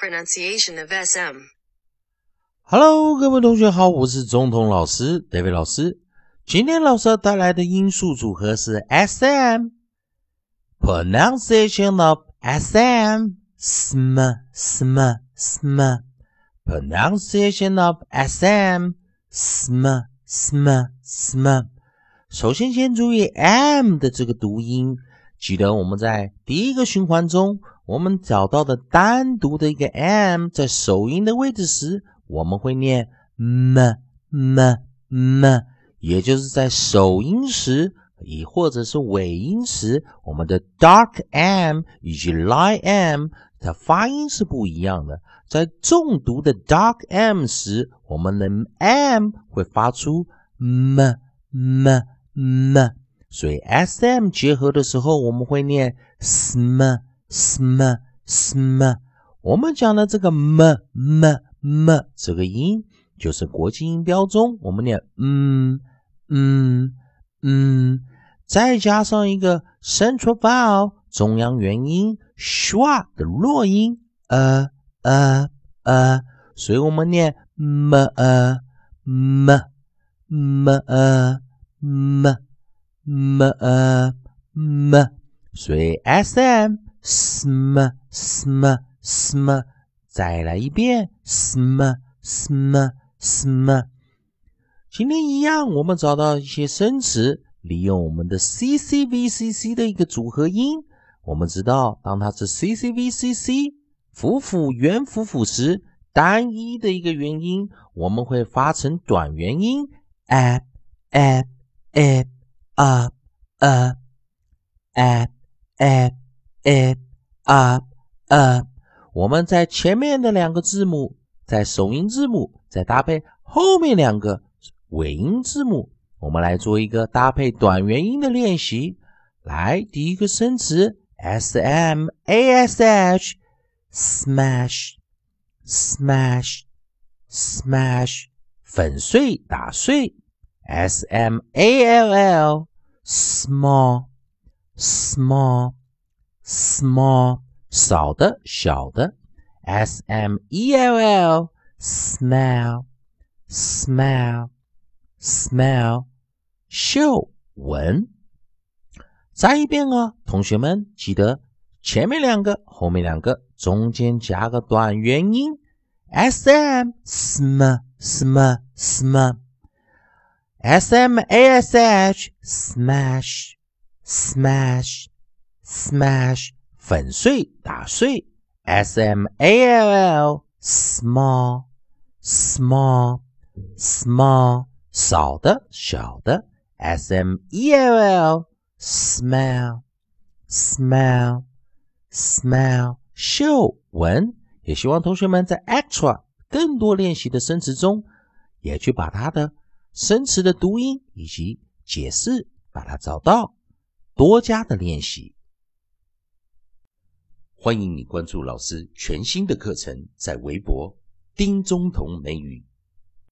pronunciation of SM. Hello，各位同学好，我是总统老师 David 老师。今天老师要带来的音素组合是 SM，pronunciation of SM sm sm sm pronunciation of SM sm sm sm。首先，先注意 m 的这个读音，记得我们在第一个循环中，我们找到的单独的一个 m 在首音的位置时，我们会念 m m m，也就是在首音时，亦或者是尾音时，我们的 dark m 以及 light m 它发音是不一样的。在重读的 dark m 时，我们的 m 会发出 m m m，所以 s m 结合的时候，我们会念 sm sm sm。我们讲的这个 m m m 这个音，就是国际音标中我们念嗯嗯嗯，再加上一个 central vowel 中央元音 shwa 的弱音呃呃呃，所以我们念 m 呃 m m 呃 m m 呃 m，所以 s m sm sm sm，再来一遍 sm sm sm。今天一样，我们找到一些生词，利用我们的 c c v c c 的一个组合音。我们知道，当它是 c c v c c 辅辅元辅辅时，单一的一个元音，我们会发成短元音 a a a a a a a a a a。我们在前面的两个字母，在首音字母，再搭配后面两个尾音字母，我们来做一个搭配短元音的练习。来，第一个生词 s m a s h，smash，smash，smash，粉碎、打碎。s m a l Small，。少的、小的，s m e l l，smell，smell，smell，闻。再一遍啊，同学们记得前面两个，后面两个，中间加个短元音，s m sm sm sm。S M A S H smash smash Smash，。粉碎、打碎，s m a l l，small，small，small，少的、小的，s m e l l，smell，smell，smell，嗅、闻。也希望同学们在 extra 更多练习的生词中，也去把它的生词的读音以及解释，把它找到，多加的练习。欢迎你关注老师全新的课程，在微博丁中同美语。